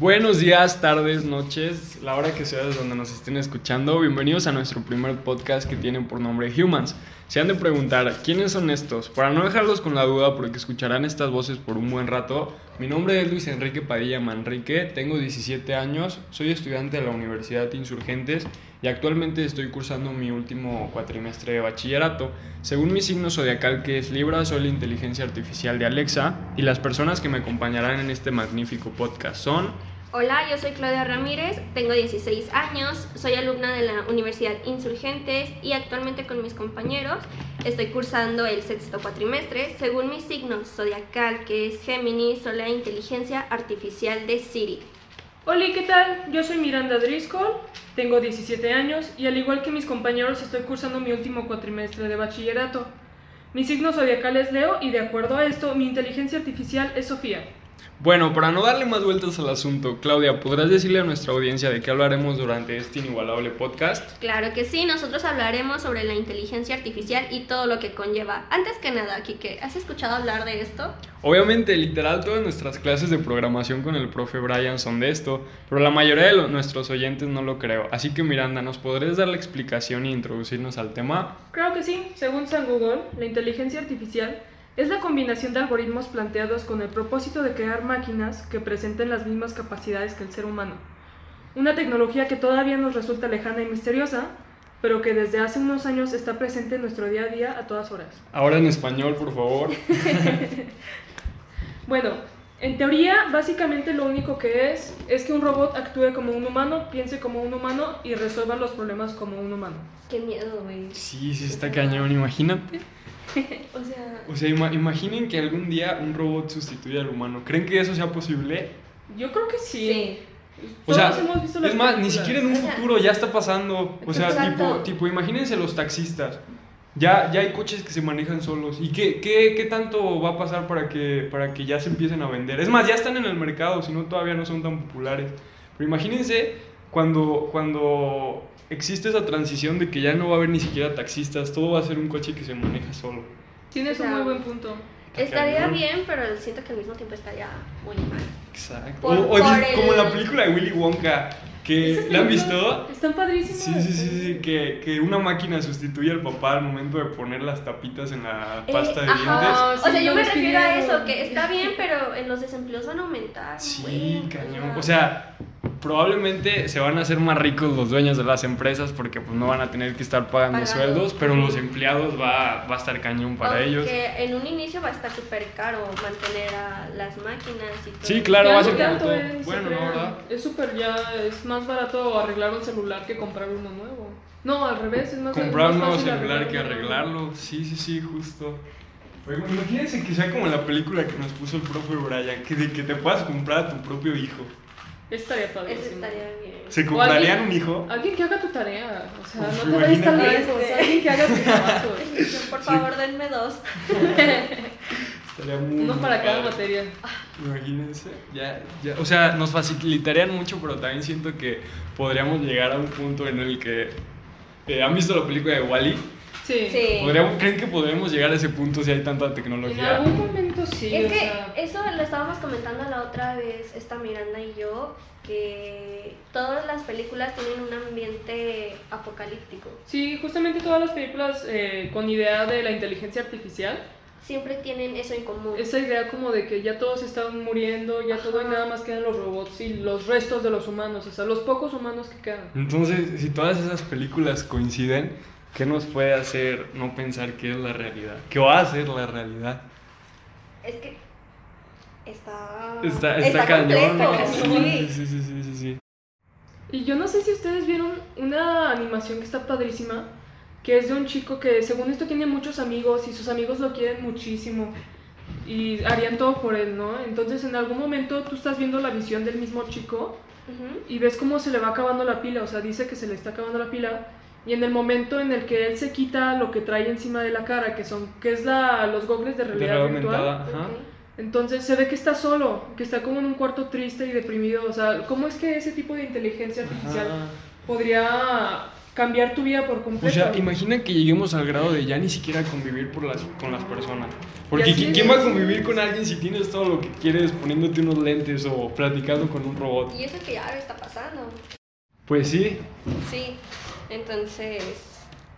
Buenos días, tardes, noches, la hora que sea desde donde nos estén escuchando. Bienvenidos a nuestro primer podcast que tiene por nombre Humans. Se han de preguntar, ¿quiénes son estos? Para no dejarlos con la duda, porque escucharán estas voces por un buen rato, mi nombre es Luis Enrique Padilla Manrique, tengo 17 años, soy estudiante de la Universidad Insurgentes y actualmente estoy cursando mi último cuatrimestre de bachillerato. Según mi signo zodiacal que es Libra, soy la inteligencia artificial de Alexa y las personas que me acompañarán en este magnífico podcast son... Hola, yo soy Claudia Ramírez, tengo 16 años, soy alumna de la Universidad Insurgentes y actualmente con mis compañeros estoy cursando el sexto cuatrimestre. Según mi signo zodiacal, que es Géminis, soy la inteligencia artificial de Siri. Hola, ¿qué tal? Yo soy Miranda Driscoll, tengo 17 años y al igual que mis compañeros estoy cursando mi último cuatrimestre de bachillerato. Mi signo zodiacal es Leo y de acuerdo a esto, mi inteligencia artificial es Sofía. Bueno, para no darle más vueltas al asunto, Claudia, ¿podrás decirle a nuestra audiencia de qué hablaremos durante este inigualable podcast? Claro que sí, nosotros hablaremos sobre la inteligencia artificial y todo lo que conlleva. Antes que nada, Kike, ¿has escuchado hablar de esto? Obviamente, literal, todas nuestras clases de programación con el profe Brian son de esto, pero la mayoría de nuestros oyentes no lo creo. Así que Miranda, ¿nos podrías dar la explicación e introducirnos al tema? Claro que sí, según San Google, la inteligencia artificial es la combinación de algoritmos planteados con el propósito de crear máquinas que presenten las mismas capacidades que el ser humano. Una tecnología que todavía nos resulta lejana y misteriosa, pero que desde hace unos años está presente en nuestro día a día a todas horas. Ahora en español, por favor. bueno, en teoría, básicamente lo único que es es que un robot actúe como un humano, piense como un humano y resuelva los problemas como un humano. Qué miedo, güey. Sí, sí está cañón, imagínate. o sea... O sea, imaginen que algún día un robot sustituya al humano. ¿Creen que eso sea posible? Yo creo que sí. O sea, es más, ni siquiera en un futuro ya está pasando. O sea, tipo, tipo, imagínense los taxistas. Ya, ya hay coches que se manejan solos. ¿Y qué, qué, qué, tanto va a pasar para que, para que ya se empiecen a vender? Es más, ya están en el mercado, si no todavía no son tan populares. Pero imagínense cuando, cuando existe esa transición de que ya no va a haber ni siquiera taxistas, todo va a ser un coche que se maneja solo. Tienes un muy buen punto. Estaría bien, pero siento que al mismo tiempo estaría muy mal. Exacto. o, como la película de Willy Wonka, que ¿la han visto? Están padrísimos. Sí, sí, sí, sí, que, que una máquina sustituye al papá al momento de poner las tapitas en la eh, pasta de dientes. o sea, yo me refiero a eso, que está bien, pero en los desempleos van a aumentar. Sí, cañón. O sea, probablemente se van a hacer más ricos los dueños de las empresas porque pues no van a tener que estar pagando, sueldos, pero los empleados va, va a estar cañón para ellos. Que en un inicio va a estar súper caro mantener a las máquinas y todo. Sí, claro, va a ser todo. Bueno, ¿no, verdad? Es súper ya, es más barato arreglar un celular que comprar uno nuevo. No, al revés, es más Comprar un nuevo celular que arreglarlo. Sí, sí, sí, justo. imagínense que sea como la película que nos puso el profe Brian, que de que te puedas comprar a tu propio hijo. Estaría padrísimo. Eso estaría bien. ¿Se comprarían un hijo? Alguien que haga tu tarea. O sea, no te vayas tan lejos. Alguien que haga tu trabajo. Por favor, denme dos. Estaría muy Uno para cada materia. Imagínense. Ya, ya, o sea, nos facilitarían mucho, pero también siento que podríamos llegar a un punto en el que. Eh, ¿Han visto la película de Wally? Sí. ¿Creen que podremos llegar a ese punto si hay tanta tecnología? En algún momento sí. Es que eso lo estábamos comentando la otra vez, esta Miranda y yo, que todas las películas tienen un ambiente apocalíptico. Sí, justamente todas las películas eh, con idea de la inteligencia artificial. Siempre tienen eso en común. Esa idea como de que ya todos están muriendo, ya todo y nada más quedan los robots y los restos de los humanos, o sea, los pocos humanos que quedan. Entonces, si todas esas películas coinciden, ¿Qué nos puede hacer no pensar que es la realidad? ¿Qué va a ser la realidad? Es que está... Está, está, cañón. Sí. Sí, sí, sí, sí, sí. Y yo no sé si ustedes vieron una animación que está padrísima, que es de un chico que según esto tiene muchos amigos y sus amigos lo quieren muchísimo y harían todo por él, ¿no? Entonces en algún momento tú estás viendo la visión del mismo chico y ves cómo se le va acabando la pila, o sea, dice que se le está acabando la pila y en el momento en el que él se quita lo que trae encima de la cara, que son que es la los gogles de realidad virtual, entonces se ve que está solo, que está como en un cuarto triste y deprimido, o sea, ¿cómo es que ese tipo de inteligencia artificial podría cambiar tu vida por completo. O sea, imagina que lleguemos al grado de ya ni siquiera convivir por las, con las personas. Porque Y así ¿qui- ¿quién va a es. convivir con alguien si tienes todo lo que quieres poniéndote unos lentes o platicando con un robot? Y eso que ya está pasando. Pues sí. Sí, entonces...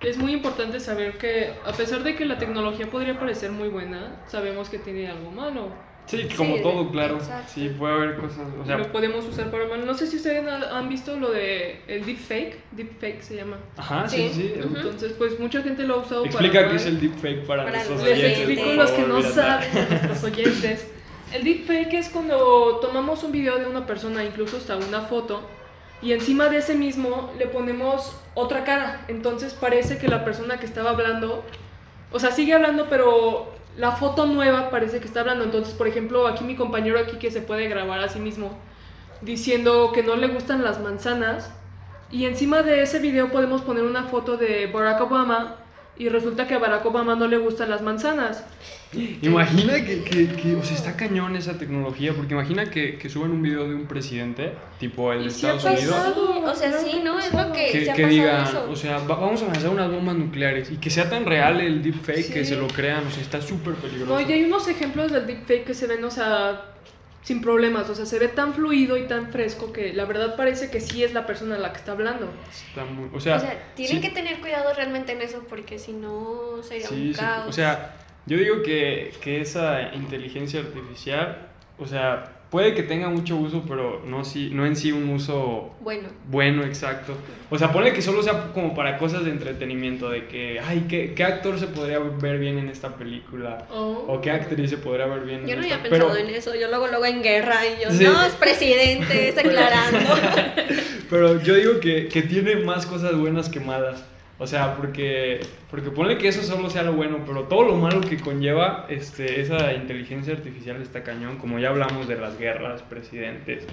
Es muy importante saber que, a pesar de que la tecnología podría parecer muy buena, sabemos que tiene algo malo. Sí, como Sí, todo, claro. exacto. Sí, puede haber cosas. O sea, lo podemos usar para mal. No sé si ustedes ha- han visto lo de el deepfake. Deepfake se llama. ajá, sí, Sí. sí. Entonces, pues mucha gente lo ha usado Explica para qué mal. es el deepfake para, Para nuestros los Les oyentes. explico por los que no mira, saben, a nuestros oyentes. El deepfake es cuando tomamos un video de una persona, incluso hasta una foto, y encima de ese mismo le ponemos otra cara. Entonces parece que la persona que estaba hablando, o sea, sigue hablando, pero la foto nueva parece que está hablando. Entonces, por ejemplo, aquí mi compañero aquí que se puede grabar a sí mismo diciendo que no le gustan las manzanas. Y encima de ese video podemos poner una foto de Barack Obama y resulta que a Barack Obama no le gustan las manzanas. Imagina que, que, que, o sea, está cañón esa tecnología, porque imagina que, que suben un video de un presidente, tipo el de ha Estados Unidos, pasado. Sí, o sea, sí, que ¿no? ha Es lo que, que, se ha que digan, eso. o sea, va- vamos a lanzar unas bombas nucleares y que sea tan real el deepfake que Sí. se lo crean, o sea, está súper peligroso. No, y hay unos ejemplos del deepfake que se ven, o sea, sin problemas. O sea, se ve tan fluido y tan fresco que la verdad parece que sí es la persona la que está hablando. Está muy, o sea, o sea, tienen sí. que tener cuidado realmente en eso porque si no sería Sí, un sí, caos. O sea, yo digo que, que esa inteligencia artificial, o sea, puede que tenga mucho uso, pero no, sí, no en sí un uso bueno, bueno, exacto. O sea, ponle que solo sea como para cosas de entretenimiento, de que, ay, ¿qué, qué actor se podría ver bien en esta película? Oh. O qué actriz se podría ver bien yo en no esta había pensado pero, en eso. Yo luego luego en guerra y yo, Sí. no, es presidente, está aclarando. Pero yo digo que, que tiene más cosas buenas que malas. O sea, porque, porque ponle que eso solo sea lo bueno, pero todo lo malo que conlleva este, esa inteligencia artificial está cañón, como ya hablamos de las guerras, presidentes.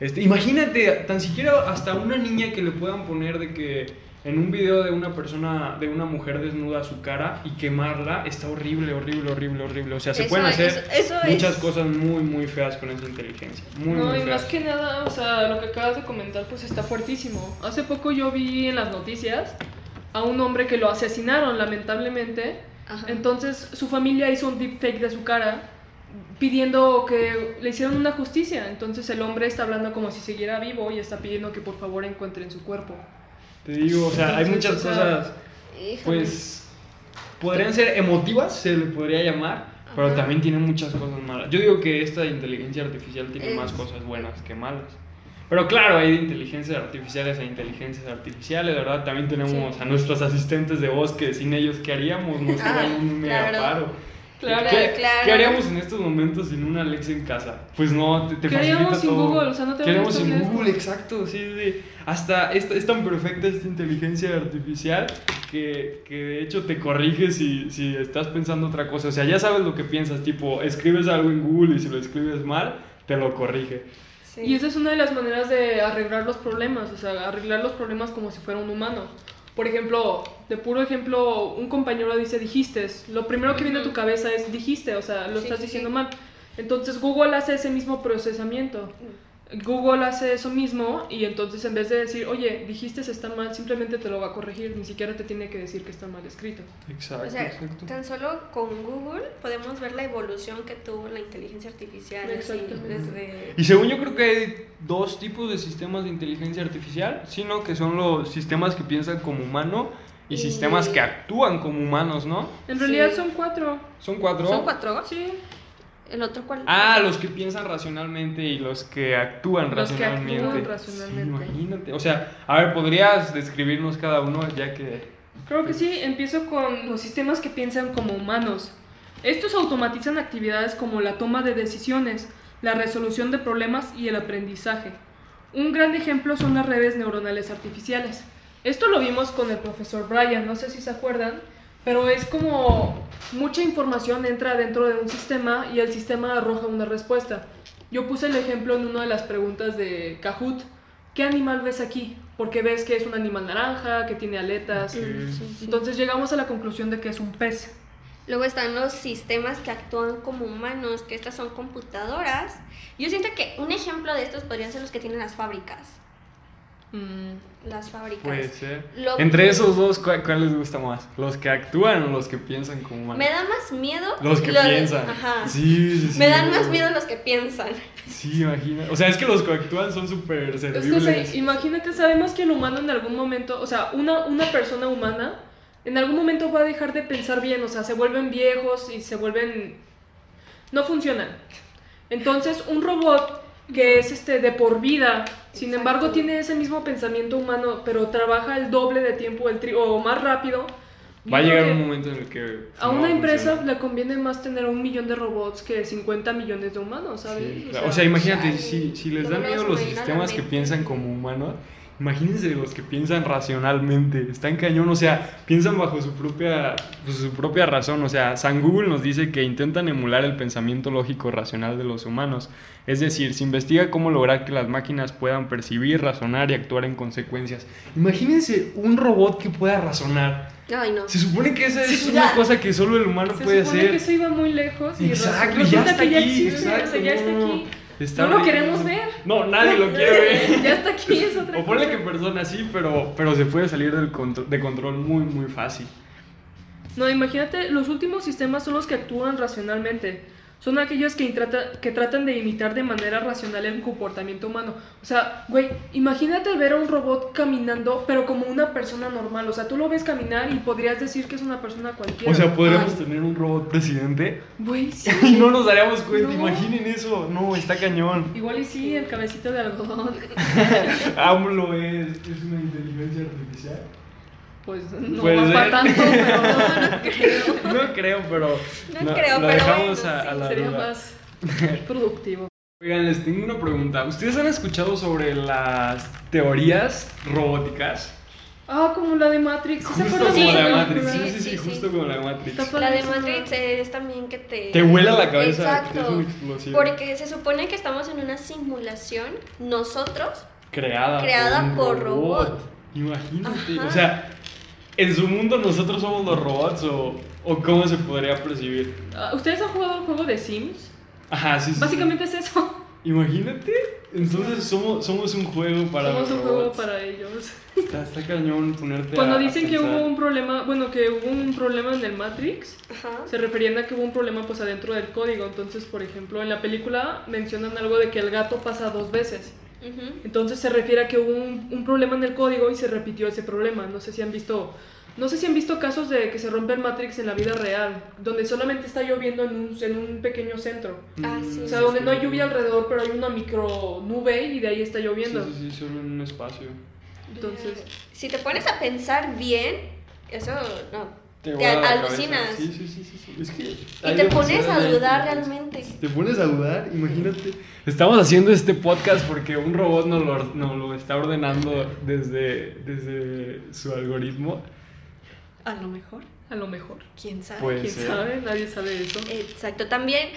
Este, imagínate, tan siquiera hasta una niña que le puedan poner de que en un video de una persona, de una mujer desnuda su cara y quemarla, está horrible, horrible, horrible, horrible. O sea, se Eso pueden hacer eso muchas es- cosas muy, muy feas con esa inteligencia. Muy, no, muy y feas. más que nada, o sea, lo que acabas de comentar, pues está fuertísimo. Hace poco yo vi en las noticias a un hombre que lo asesinaron, lamentablemente. Ajá. Entonces su familia hizo un deepfake de su cara pidiendo que le hicieran una justicia. Entonces el hombre está hablando como si siguiera vivo y está pidiendo que por favor encuentren su cuerpo. Te digo, o sea, hay muchas cosas... Pues podrían ser emotivas, se le podría llamar, pero Ajá. también tienen muchas cosas malas. Yo digo que esta inteligencia artificial tiene Es- más cosas buenas que malas. Pero claro, hay de inteligencias artificiales a inteligencias artificiales, ¿verdad? También tenemos Sí. a nuestros asistentes de voz que sin ellos, ¿qué haríamos? Nos Ah, un mega claro. paro. Claro, ¿Qué, claro. qué haríamos en estos momentos sin una Alexa en casa? Pues no, te, te ¿Qué haríamos sin todo. Google? O sea, no te ¿Qué haríamos sin Google? Exacto, sí, sí. Hasta es, es tan perfecta esta inteligencia artificial que, que de hecho te corrige si, si estás pensando otra cosa. O sea, ya sabes lo que piensas, tipo, escribes algo en Google y si lo escribes mal, te lo corrige. Sí. Y esa es una de las maneras de arreglar los problemas, o sea, arreglar los problemas como si fuera un humano. Por ejemplo, de puro ejemplo, un compañero dice dijiste, lo primero que viene a tu cabeza es dijiste, o sea, lo Sí, estás sí, diciendo mal. Entonces Google hace ese mismo procesamiento. Google hace eso mismo y entonces en vez de decir, oye, dijiste está mal, simplemente te lo va a corregir, ni siquiera te tiene que decir que está mal escrito. Exacto, O sea, exacto. tan solo con Google podemos ver la evolución que tuvo la inteligencia artificial. desde... Y según yo creo que hay dos tipos de sistemas de inteligencia artificial, sino que son los sistemas que piensan como humano y Y- sistemas que actúan como humanos, ¿no? En Sí. realidad son cuatro. Son cuatro. ¿Son cuatro? Sí. ¿El otro cuál? Ah, los que piensan racionalmente y los que actúan Los que racionalmente. actúan racionalmente. Sí, imagínate. O sea, a ver, ¿podrías describirnos cada uno ya que... Creo que sí, empiezo con los sistemas que piensan como humanos. Estos automatizan actividades como la toma de decisiones, la resolución de problemas y el aprendizaje. Un gran ejemplo son las redes neuronales artificiales. Esto lo vimos con el profesor Brian, no sé si se acuerdan, pero es como mucha información entra dentro de un sistema y el sistema arroja una respuesta. Yo puse el ejemplo en una de las preguntas de Kahoot. ¿Qué animal ves aquí? Porque ves que es un animal naranja, que tiene aletas. Entonces llegamos a la conclusión de que es un pez. Luego están los sistemas que actúan como humanos, que estas son computadoras. Yo siento que un ejemplo de estos podrían ser los que tienen las fábricas. Mm, las fábricas. Puede ser. Lo- Entre esos dos, ¿cuál, cuál les gusta más? ¿Los que actúan o los que piensan como humanos? Me da más miedo. Los que piensan. Ajá. Sí, sí, sí. Me dan más miedo los que piensan. Sí, imagina. O sea, es que los que actúan son súper Es que, o servibles. sea, imagínate, sabemos que el humano en algún momento, o sea, una, una persona humana en algún momento va a dejar de pensar bien, o sea, se vuelven viejos y se vuelven... no funcionan. Entonces, un robot que es este de por vida, sin Exacto. embargo, tiene ese mismo pensamiento humano, pero trabaja el doble de tiempo el tri o más rápido. Va a llegar un momento en el que. A no una empresa funciona. le conviene más tener un millón de robots que 50 millones de humanos, ¿sabes? Sí, claro. O sea, imagínate, si, si les dan miedo los sistemas que piensan como humanos, imagínense los que piensan racionalmente. Están cañón, o sea, piensan bajo su propia, pues, su propia razón. O sea, San Google nos dice que intentan emular el pensamiento lógico racional de los humanos. Es decir, se investiga cómo lograr que las máquinas puedan percibir, razonar y actuar en consecuencias. Imagínense un robot que pueda razonar. Ay, no. Se supone que esa es Sí, una cosa que solo el humano Se puede supone hacer. que eso iba muy lejos y Exacto, ya está que ya aquí, existe, exacto, o sea, ya está no, aquí. Está no lo queremos ver. No, nadie lo quiere ver. ya está aquí, es otra O ponle que cosa. personas sí, pero, pero se puede salir del contro- de control muy, muy fácil. No, imagínate, los últimos sistemas son los que actúan racionalmente. Son aquellos que, intrata- que tratan de imitar de manera racional el comportamiento humano. O sea, güey, imagínate ver a un robot caminando, pero como una persona normal. O sea, tú lo ves caminar y podrías decir que es una persona cualquiera. O sea, podríamos Ay. tener un robot presidente Güey, sí. y no nos daríamos cuenta. No. Imaginen eso. No, está cañón. Igual y sí, el cabecito de algodón. AMLO es, es una inteligencia artificial. Pues no Puede va para tanto, pero No, no creo. No creo, pero. No creo, lo pero dejamos bueno, a, a sí, la sería duda. más productivo. Oigan, les tengo una pregunta. ¿Ustedes han escuchado sobre las teorías robóticas? Ah, como la de Matrix. ¿sí se Justo acuerdan como de la de Matrix. Sí, sí, sí, Sí, sí, justo como la de Matrix. La de. Matrix es también que te... Te vuela la cabeza. Exacto. Es. Porque se supone que estamos en una simulación, nosotros, creada, Creada un por robot. Imagínate. Ajá. O sea, en su mundo nosotros somos los robots o, o cómo se podría percibir. Ah, ¿Ustedes han jugado el juego de Sims? Ajá, sí, sí. Básicamente es eso. Imagínate. Entonces somos, somos un juego para Somos los un juego robots. para ellos. Está, está cañón ponerte Cuando a- a dicen que pensar. hubo un problema, bueno, que hubo un problema en el Matrix, ajá, se referían a que hubo un problema pues adentro del código. Entonces, por ejemplo, en la película mencionan algo de que el gato pasa dos veces. Entonces se refiere a que hubo un, un problema en el código y se repitió ese problema. No sé si han visto, no sé si han visto casos de que se rompe el Matrix en la vida real, donde solamente está lloviendo en un, en un pequeño centro. Ah, sí. O sea, donde no hay lluvia alrededor, pero hay una micro nube y de ahí está lloviendo. Sí, sí, sí, solo en un espacio. Entonces, Si te pones a pensar bien, eso no. Te, alucinas. Sí, sí, sí, sí, sí. Es que Y te pones a dudar realmente. Te pones a dudar, imagínate. Estamos haciendo este podcast porque un robot nos lo, nos lo está ordenando desde, desde su algoritmo. A lo mejor. a lo mejor. ¿Quién sabe? Puede ¿Quién ser. sabe? Nadie sabe eso. Exacto. También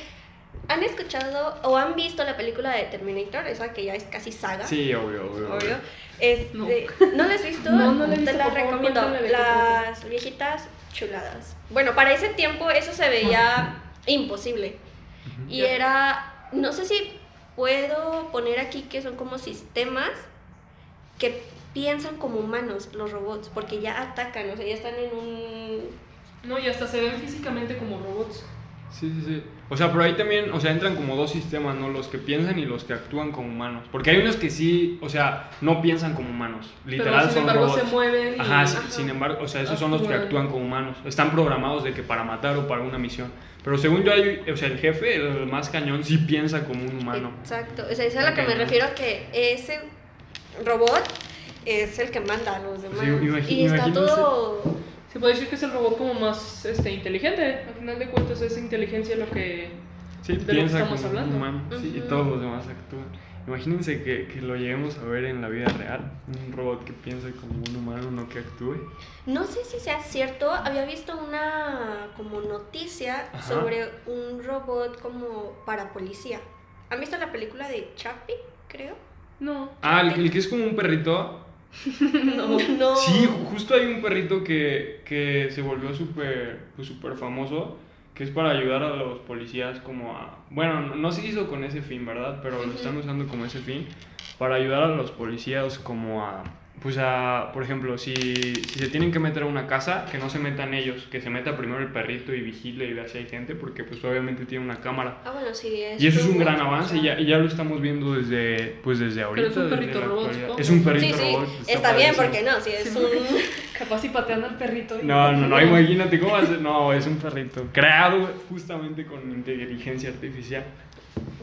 han escuchado o han visto la película de Terminator, esa que ya es casi saga. Sí, obvio, obvio. obvio. Este, No. ¿No la has visto? No, no la he visto, Te la favor, recomiendo. Las viejitas chuladas. Bueno, para ese tiempo eso se veía imposible. Y Ya. era, no sé si puedo poner aquí que son como sistemas que piensan como humanos los robots, porque ya atacan, o sea, ya están en un... No, y hasta se ven físicamente como robots. Sí, sí, sí. O sea, pero ahí también, o sea, entran como dos sistemas, ¿no? Los que piensan y los que actúan como humanos. Porque hay unos que sí, o sea, no piensan como humanos. Literal pero sin son embargo robots. se mueven. y- Ajá, sí, Ajá. sin embargo, o sea, esos son los que Actúan. como humanos. Están programados de que para matar o para una misión. Pero según yo, hay, o sea, el jefe, el más cañón, sí piensa como un humano. Exacto, o sea, es a lo que me refiero, que ese robot es el que manda a los demás. Sí, y está todo... Se puede decir que es el robot como más este, inteligente. Al final de cuentas es inteligencia lo que... Sí, de lo que piensa estamos como hablando. un humano. Sí, y todos los demás actúan. Imagínense que, que lo lleguemos a ver en la vida real. Un robot que piense como un humano, no que actúe. No sé si sea cierto, había visto una como noticia Ajá. sobre un robot como para policía. ¿Han visto la película de Chappie, creo? No. Ah, el, el que es como un perrito. No. no. Sí, ju- justo hay un perrito que, que se volvió súper pues, súper famoso, que es para ayudar a los policías como a... Bueno, no, no se hizo con ese fin, ¿verdad? Pero lo están usando como ese fin, para ayudar a los policías como a, pues a, por ejemplo, si, si se tienen que meter a una casa, que no se metan ellos, que se meta primero el perrito y vigile y vea si hay gente, porque pues obviamente tiene una cámara. Ah, bueno, sí. Y eso es un gran avance y ya, y ya lo estamos viendo desde, pues desde ahorita. es un perrito robot. Es un Sí, perrito sí, robot. está, bien, padrísimo. porque no, si es Sí, un... Capaz si patean al perrito. y- No, no, no, imagínate cómo hace. No, es un perrito creado justamente con inteligencia artificial.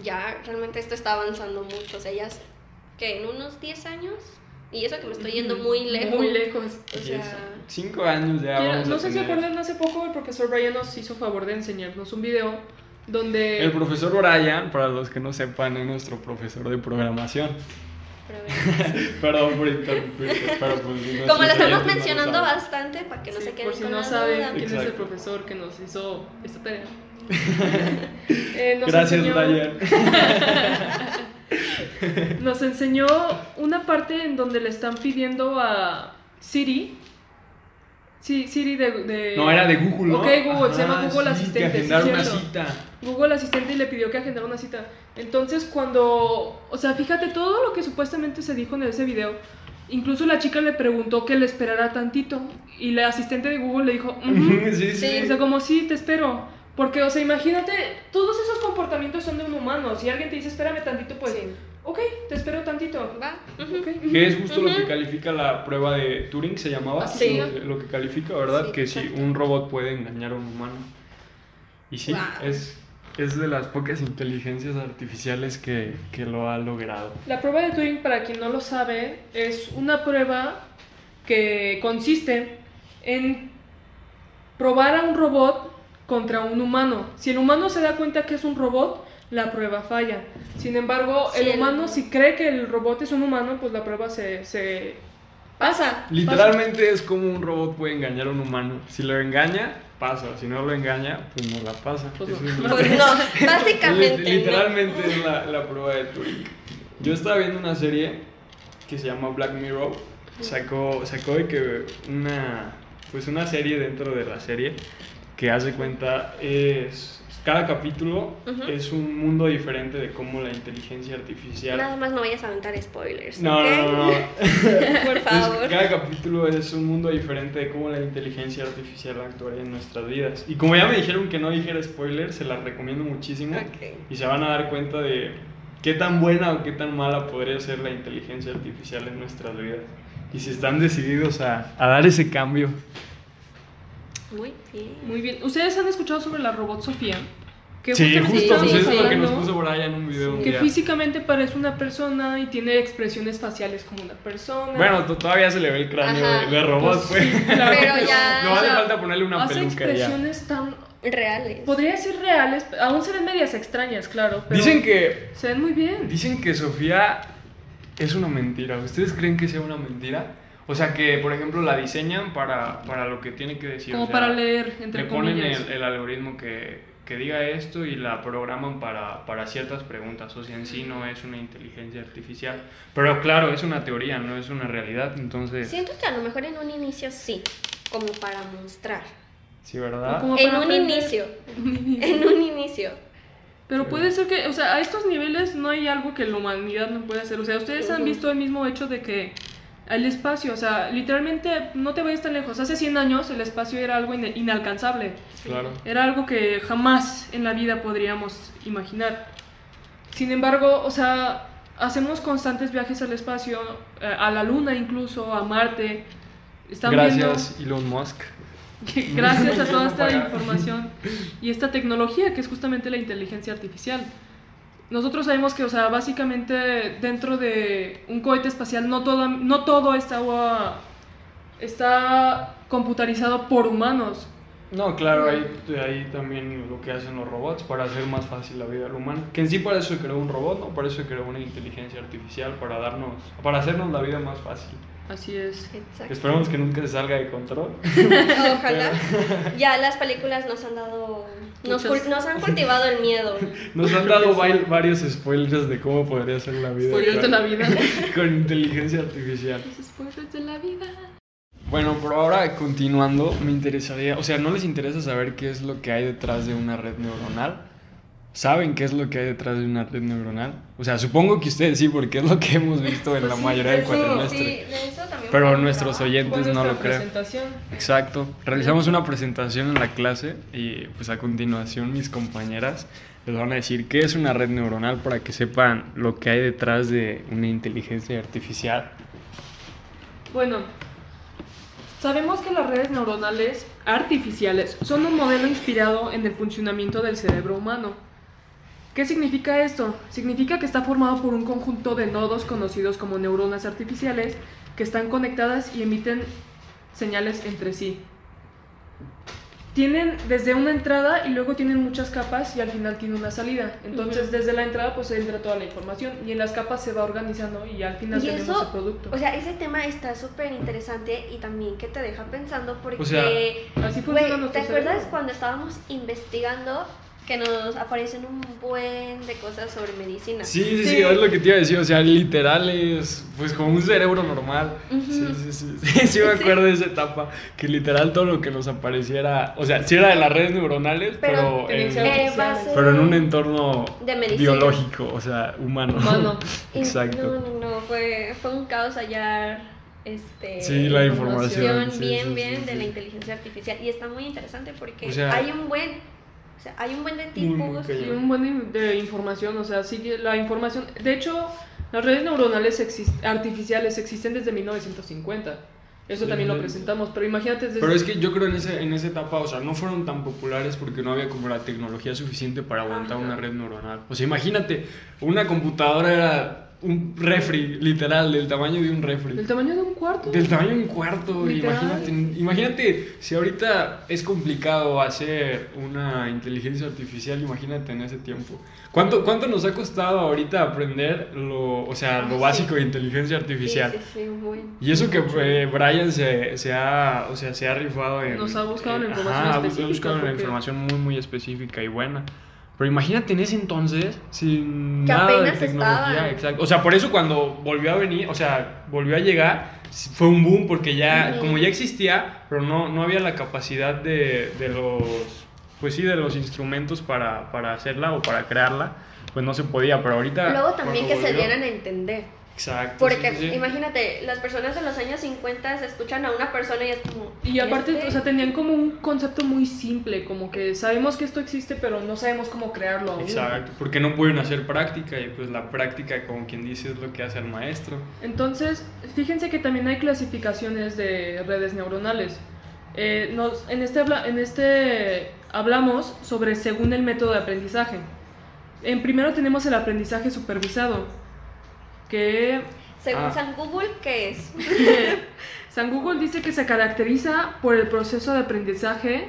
Ya, realmente esto está avanzando mucho, o sea, ya, que en unos 10 años, y eso que me estoy yendo muy lejos. Muy lejos. O sea, cinco años ya. Quiero- vamos a no sé si tener. acuerdan, hace poco el profesor Brian nos hizo favor de enseñarnos un video donde... El profesor Brian, para los que no sepan, es nuestro profesor de programación. Perdón por interrumpirte, pero pues. nuestros Como lo estamos no mencionando saben. bastante, para que no Sí, se queden por si con no saben duda. quién es el Exacto. profesor que nos hizo esta tarea. Eh, nos Gracias, enseñó- Brian. Nos enseñó una parte en donde le están pidiendo a Siri. Sí, Siri de. de- No, era de Google, ¿no? Ok, Google, se llama Ajá, Google sí, Asistente, Que sí, agendar una cita. Google Asistente y le pidió que agendara una cita. Entonces, cuando. O sea, fíjate todo lo que supuestamente se dijo en ese video. Incluso la chica le preguntó que le esperara tantito. Y la asistente de Google le dijo. Sí, sí. Sí. O sea, como sí, te espero. Porque, o sea, imagínate, todos esos comportamientos son de un humano. Si alguien te dice, espérame tantito, pues, Sí. Ok, te espero tantito. Va. Que es justo lo que califica la prueba de Turing, se llamaba. Sí. Lo, que- lo que califica, ¿verdad? Sí, que si exacto. un robot puede engañar a un humano. Y sí, Wow. es, es de las pocas inteligencias artificiales que, que lo ha logrado. La prueba de Turing, para quien no lo sabe, es una prueba que consiste en probar a un robot contra un humano. Si el humano se da cuenta que es un robot, la prueba falla. Sin embargo, Sí, el el- humano, si cree que el robot es un humano, pues la prueba se, se Pasa. Literalmente es como un robot puede engañar a un humano. Si lo engaña, pasa. Si no lo engaña, pues no la pasa. Pues no. es Pues no, básicamente. Lit- Literalmente es la, la prueba de Turing. Yo estaba viendo una serie que se llama Black Mirror. Sacó, sacó de que una, pues una serie dentro de la serie que hace cuenta es... Cada capítulo Ujú. es un mundo diferente de cómo la inteligencia artificial... Nada más no vayas a aventar spoilers. No, ¿ok? no, no, no. Por favor. cada capítulo es un mundo diferente de cómo la inteligencia artificial actuaría en nuestras vidas. Y como ya me dijeron que no dijera spoilers, se las recomiendo muchísimo. Ok. Y se van a dar cuenta de qué tan buena o qué tan mala podría ser la inteligencia artificial en nuestras vidas. Y si están decididos a, a dar ese cambio. Muy bien. Muy bien. ¿Ustedes han escuchado sobre la robot Sofía? Que sí, justo, sí, sí, eso es lo que hablando nos puso Brian en un video un Que día. físicamente parece una persona y tiene expresiones faciales como una persona. Bueno, to- todavía se le ve el cráneo Ajá. de, de robot, Pues, pues. sí, claro. Pero ya- No hace falta ponerle una hace peluca y ya. expresiones tan Reales. podría decir reales, aún se ven medias extrañas, claro, pero Dicen que se ven muy bien. Dicen que Sofía es una mentira. ¿Ustedes creen que sea una mentira? O sea, que por ejemplo la diseñan para, para lo que tiene que decir. Como o sea, para leer entre Le ponen el, el algoritmo que, que diga esto y la programan para, para ciertas preguntas. O sea, en sí no es una inteligencia artificial. Pero claro, es una teoría, no es una realidad. Entonces, sí, Siento que a lo mejor en un inicio sí, como para mostrar. ¿verdad? Como En un aprender. inicio. En un inicio. Pero puede ser que, o sea, a estos niveles no hay algo que la humanidad no puede hacer. O sea, ustedes han visto el mismo hecho de que el espacio, o sea, literalmente no te vayas tan lejos. Hace 100 años el espacio era algo ina- inalcanzable. Claro. Era algo que jamás en la vida podríamos imaginar. Sin embargo, o sea, hacemos constantes viajes al espacio, eh, a la luna incluso, a Marte. Están Gracias, Elon Musk. gracias a toda esta información y esta tecnología que es justamente la inteligencia artificial. Nosotros sabemos que, o sea, básicamente dentro de un cohete espacial no todo, no todo está, está computarizado por humanos. No, claro, hay, hay también lo que hacen los robots para hacer más fácil la vida del humano. Que en sí para eso se creó un robot, ¿no? Para eso creó una inteligencia artificial, para darnos, para hacernos la vida más fácil. Así es. Exacto. Esperemos que nunca se salga de control. Ojalá. Ya las películas nos han dado. Nos, Muchas. cul- nos han cultivado el miedo. Nos han dado varios spoilers de cómo podría ser la vida. Spoilers con, de la vida. con inteligencia artificial. Los spoilers de la vida. Bueno, por ahora, continuando, me interesaría, o sea, ¿no les interesa saber qué es lo que hay detrás de una red neuronal? ¿Saben qué es lo que hay detrás de una red neuronal? O sea, supongo que ustedes sí, porque es lo que hemos visto en Pues la sí, mayoría del cuatrimestre. Sí, de eso también Pero nuestros oyentes no lo creen. Exacto. Realizamos una presentación en la clase y pues a continuación mis compañeras les van a decir qué es una red neuronal para que sepan lo que hay detrás de una inteligencia artificial. Bueno, sabemos que las redes neuronales artificiales son un modelo inspirado en el funcionamiento del cerebro humano. ¿Qué significa esto? Significa que está formado por un conjunto de nodos conocidos como neuronas artificiales que están conectadas y emiten señales entre sí. Tienen desde una entrada y luego tienen muchas capas y al final tiene una salida. Entonces Ujú. desde la entrada pues entra toda la información y en las capas se va organizando y al final Y tenemos eso, el producto. o sea, ese tema está súper interesante y también que te deja pensando porque, O sea, Así nuestro ¿te acuerdas cerebro. cuando estábamos investigando que nos aparecen un buen de cosas sobre medicina? Sí, sí, sí, Sí. es lo que te iba a decir. O sea, literal es pues como un cerebro normal. Sí, sí, sí. Sí, sí me acuerdo de esa etapa. Que literal todo lo que nos apareciera. O sea, sí era de las redes neuronales, Pero pero, en, Eh, pero en un entorno de medicina. biológico, o sea, humano. Humano. Exacto. No, no, no, fue, fue un caos hallar este, Sí, la información, información. sí, bien, sí, bien sí, de sí. la inteligencia artificial. Y está muy interesante porque O sea, hay un buen, o sea, hay un buen de muy tipos. Sí, un buen de, de información, o sea, sigue la información. De hecho, las redes neuronales exis- artificiales existen desde 1950. Eso Sí, también lo sí. presentamos, pero imagínate desde... Pero es que yo creo en, ese, en esa etapa, o sea, no fueron tan populares porque no había como la tecnología suficiente para aguantar Ajá. una red neuronal. O sea, imagínate, una computadora era un refri, literal, del tamaño de un refri. ¿El tamaño de un cuarto? Del tamaño de un cuarto, imagínate, imagínate si ahorita es complicado hacer una inteligencia artificial, imagínate en ese tiempo. ¿Cuánto, cuánto nos ha costado ahorita aprender lo, o sea, lo básico de inteligencia artificial? Sí, sí, sí, muy. Y eso que eh, Brian se, se ha, o sea, se ha rifado en... Nos ha buscado eh, información ajá, ha buscado porque- información muy, muy específica y buena. Pero imagínate en ese entonces, sin Que nada de tecnología, estaban. exacto. O sea, por eso cuando volvió a venir, o sea, volvió a llegar, fue un boom porque ya, como ya existía, pero no, no había la capacidad de, de los, pues sí, de los instrumentos para, para hacerla o para crearla, pues no se podía, pero ahorita... Luego también que se dieran a entender. Exacto. Porque sí, sí, imagínate, las personas en los años 50 se escuchan a una persona y es como. Y aparte, este? o sea, tenían como un concepto muy simple, como que sabemos que esto existe, pero no sabemos cómo crearlo aún. Exacto, porque no pueden hacer práctica y pues la práctica, como quien dice, es lo que hace el maestro. Entonces, fíjense que también hay clasificaciones de redes neuronales. Eh, nos, en, este habla- en este hablamos sobre según el método de aprendizaje. En primero tenemos el aprendizaje supervisado, que Según Ah. San Google, ¿qué es? San Google dice que se caracteriza por el proceso de aprendizaje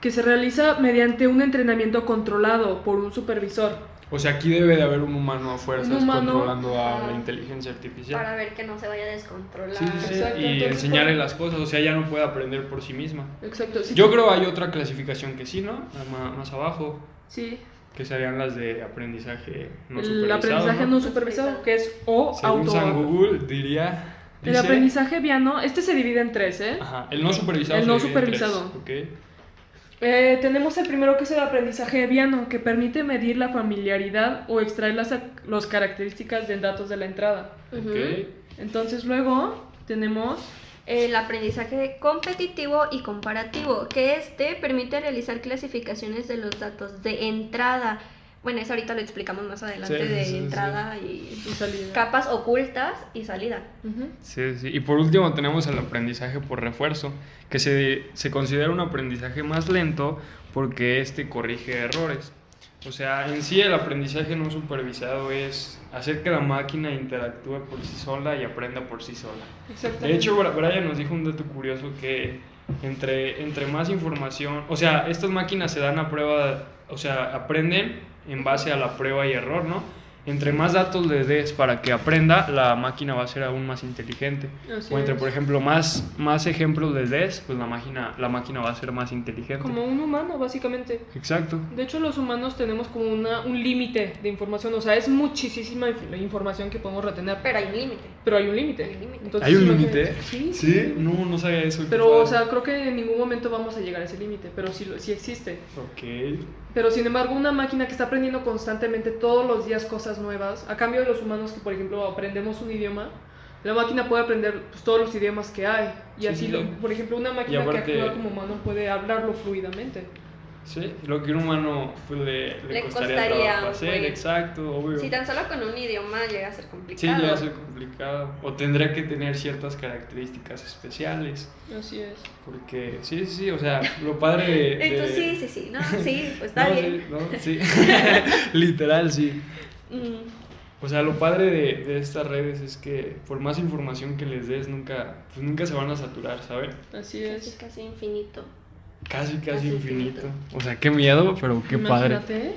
que se realiza mediante un entrenamiento controlado por un supervisor. O sea, aquí debe de haber un humano a fuerzas humano, controlando a la inteligencia artificial. Para ver que no se vaya a descontrolar. Sí, sí, sí, Exacto, y entonces, enseñarle por- las cosas, o sea, ya no puede aprender por sí misma. Exacto. sí, Yo creo hay otra clasificación que sí, ¿no? Más, más abajo, Sí, que serían las de aprendizaje no el supervisado. aprendizaje ¿no? no supervisado, que es o Según auto. San Google diría... El dice- aprendizaje viano, este se divide en tres, ¿eh? Ajá, el no supervisado. El se no en tres, supervisado. ok. Eh, tenemos el primero que es el aprendizaje viano, que permite medir la familiaridad o extraer las, las características de datos de la entrada. Ujú. ok. Entonces luego tenemos El aprendizaje competitivo y comparativo, que este permite realizar clasificaciones de los datos de entrada. Bueno, eso ahorita lo explicamos más adelante Sí, de sí, sí. entrada y y salida. capas ocultas y salida. Sí, sí. Y por último tenemos el aprendizaje por refuerzo, que se, se considera un aprendizaje más lento porque este corrige errores. O sea, en sí el aprendizaje no supervisado es hacer que la máquina interactúe por sí sola y aprenda por sí sola. De hecho, Brian nos dijo un dato curioso que entre, entre más información, o sea, estas máquinas se dan a prueba, o sea, aprenden en base a la prueba y error, ¿no? Entre más datos le des para que aprenda, la máquina va a ser aún más inteligente. Así o entre, es. por ejemplo, más, más ejemplos le des, pues la máquina, la máquina va a ser más inteligente. Como un humano, básicamente. Exacto. De hecho, los humanos tenemos como una, un límite de información. O sea, es muchísima información que podemos retener. Pero hay un límite. Pero hay un límite. Hay un límite. Entonces, ¿Hay un imagínate- límite? Sí, ¿Sí? No, no sabía eso. Pero, o sea, creo que en ningún momento vamos a llegar a ese límite. Pero sí, lo- sí existe. Ok. Pero sin embargo, una máquina que está aprendiendo constantemente todos los días cosas nuevas, a cambio de los humanos que, por ejemplo, aprendemos un idioma, la máquina puede aprender pues, todos los idiomas que hay. Y Sí, así, sí. lo- por ejemplo, una máquina aparte- que actúa como humano puede hablarlo fluidamente. Sí, lo que un humano pues, le, le Le costaría, costaría trabajo un hacer, exacto, obvio. Si tan solo con un idioma llega a ser Sí, complicado. ya es complicado. O tendría que tener ciertas características especiales. Así es. Porque, sí, sí, sí, o sea, lo padre de... de- Entonces sí, sí, sí. No, sí, pues está No, bien. sí, no, sí. Literal, sí. Mm, O sea, lo padre de, de estas redes es que por más información que les des, nunca, pues nunca se van a saturar, ¿sabes? Así casi, es. casi infinito. Casi, casi, Casi infinito. infinito. O sea, qué miedo, pero qué padre. Imagínate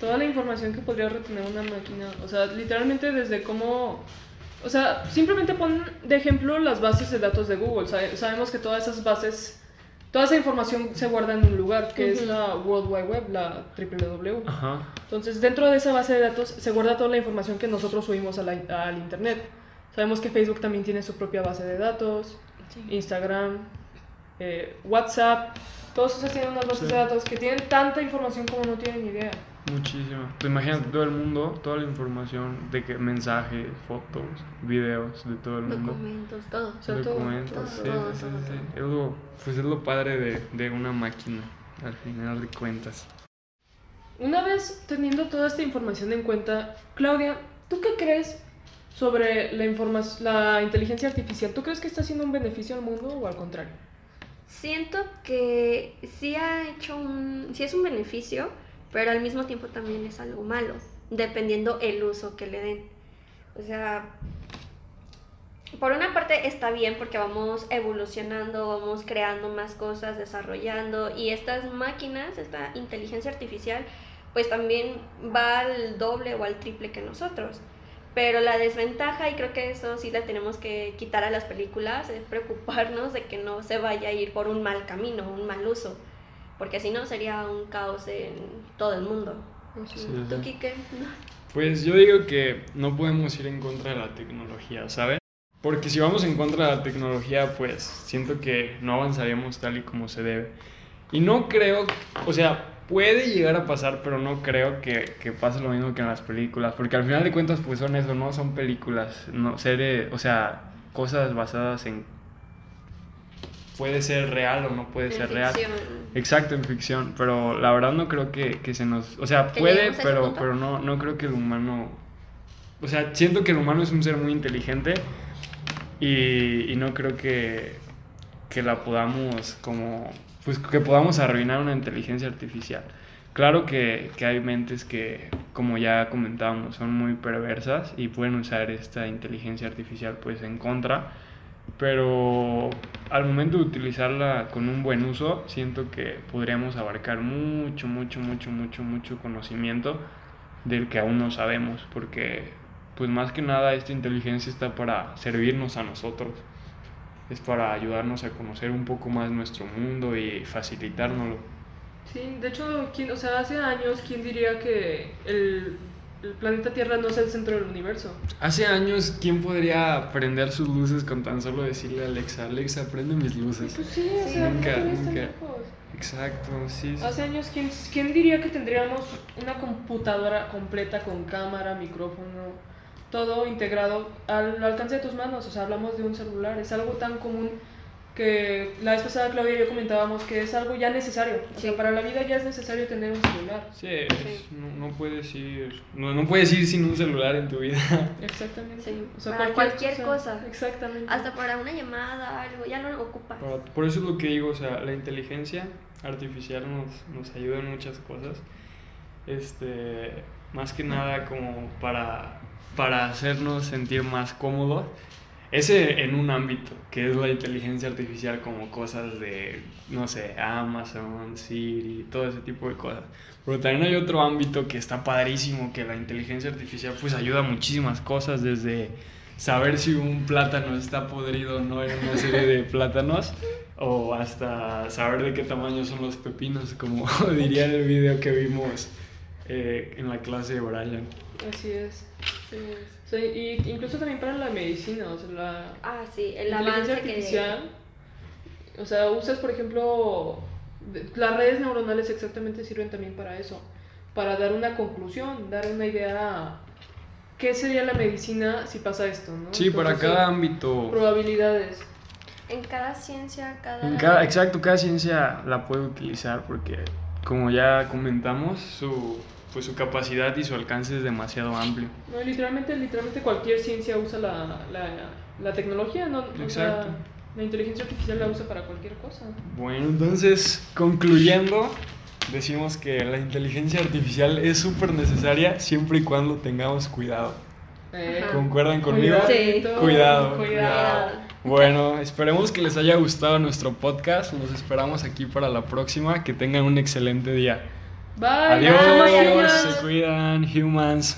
toda la información que podría retener una máquina. O sea, literalmente desde cómo... O sea, simplemente pon de ejemplo las bases de datos de Google. Sabe- sabemos que todas esas bases, toda esa información se guarda en un lugar, que es la World Wide Web, la www. Ajá. Entonces, dentro de esa base de datos se guarda toda la información que nosotros subimos a la- al Internet. Sabemos que Facebook también tiene su propia base de datos, Instagram, eh, WhatsApp, todos esos tienen unas bases Sí. de datos que tienen tanta información como no tienen idea. Muchísimo. Pues imagínate todo el mundo, toda la información de que mensajes, fotos, videos de todo el mundo. Documentos, todo. O sea, todo, Documentos, todo, sí, todo, sí, todo, sí, sí. Es lo, pues es lo padre de, de una máquina, al final de cuentas. Una vez teniendo toda esta información en cuenta, Claudia, ¿tú qué crees sobre la, informa- la inteligencia artificial? ¿Tú crees que está haciendo un beneficio al mundo o al contrario? Siento que sí ha hecho un, sí es un beneficio, pero al mismo tiempo también es algo malo, dependiendo el uso que le den. O sea, por una parte está bien porque vamos evolucionando, vamos creando más cosas, desarrollando y estas máquinas, esta inteligencia artificial, pues también va al doble o al triple que nosotros. Pero la desventaja, y creo que eso sí la tenemos que quitar a las películas, es preocuparnos de que no se vaya a ir por un mal camino, un mal uso, porque si no sería un caos en todo el mundo. Sí, ¿Tú, sí. Kike? Pues yo digo que no podemos ir en contra de la tecnología, ¿sabes? Porque si vamos en contra de la tecnología, pues siento que no avanzaríamos tal y como se debe. Y no creo, o sea, puede llegar a pasar, pero no creo que, que pase lo mismo que en las películas. Porque al final de cuentas, pues son eso, no son películas, no series, o sea, cosas basadas en. Puede ser real o no puede En ser real. ficción. Exacto, en ficción, pero la verdad no creo que, que se nos... O sea, ¿Que puede, pero, pero no, no creo que el humano... O sea, siento que el humano es un ser muy inteligente y, y no creo que, que la podamos como... Pues que podamos arruinar una inteligencia artificial. Claro que, que hay mentes que, como ya comentábamos, son muy perversas y pueden usar esta inteligencia artificial pues en contra pero al momento de utilizarla con un buen uso, siento que podríamos abarcar mucho, mucho, mucho, mucho, mucho conocimiento del que aún no sabemos, porque pues más que nada esta inteligencia está para servirnos a nosotros, es para ayudarnos a conocer un poco más nuestro mundo y facilitárnoslo. Sí, de hecho, ¿quién- o sea, hace años, ¿quién diría que el, el planeta Tierra no es el centro del universo? Hace años, ¿quién podría prender sus luces con tan solo decirle a Alexa, Alexa, prende mis luces? Pues sí, o Sí, sea, nunca, ¿por qué están nunca. Exacto, sí. sí. Hace años, ¿quién, ¿quién diría que tendríamos una computadora completa con cámara, micrófono, todo integrado al alcance de tus manos? O sea, hablamos de un celular, es algo tan común que la vez pasada Claudia y yo comentábamos que es algo ya necesario. O sea, Sí. para la vida ya es necesario tener un celular. Sí, es- no, no puedes ir, no, no puedes ir sin un celular en tu vida. Exactamente. Sí, O sea, para cualquier cosa. Exactamente. Hasta para una llamada, algo, ya no lo ocupa. Para- Por eso es lo que digo, o sea, la inteligencia artificial nos, nos ayuda en muchas cosas. Este, más que nada como para, para hacernos sentir más cómodos. ese en un ámbito, que es la inteligencia artificial como cosas de, no sé, Amazon, Siri, todo ese tipo de cosas. Pero también hay otro ámbito que está padrísimo, que la inteligencia artificial pues ayuda a muchísimas cosas, desde saber si un plátano está podrido o no en una serie de plátanos, o hasta saber de qué tamaño son los pepinos, como diría en el video que vimos eh, en la clase de Brian. Así es. Sí, y incluso también para la medicina, o sea, la Ah, sí, el inteligencia artificial. O sea, usas, por ejemplo, las redes neuronales exactamente sirven también para eso, para dar una conclusión, dar una idea. ¿Qué sería la medicina si pasa esto, no? Sí, para cada ámbito. Probabilidades. en cada ciencia, cada... En cada, exacto, cada ciencia la puede utilizar porque, como ya comentamos, su, pues su capacidad y su alcance es demasiado amplio. No, literalmente, literalmente cualquier ciencia usa la, la, la tecnología, ¿no? O sea, Exacto. la inteligencia artificial la usa para cualquier cosa. Bueno, entonces, concluyendo, decimos que la inteligencia artificial es súper necesaria siempre y cuando tengamos cuidado. Eh, Ajá. ¿Concuerdan conmigo? cuidadito, Cuidado, Cuidado. Cuidado. Bueno, esperemos que les haya gustado nuestro podcast. Nos esperamos aquí para la próxima. Que tengan un excelente día. Bye. Adiós, Bye. se cuidan, humans.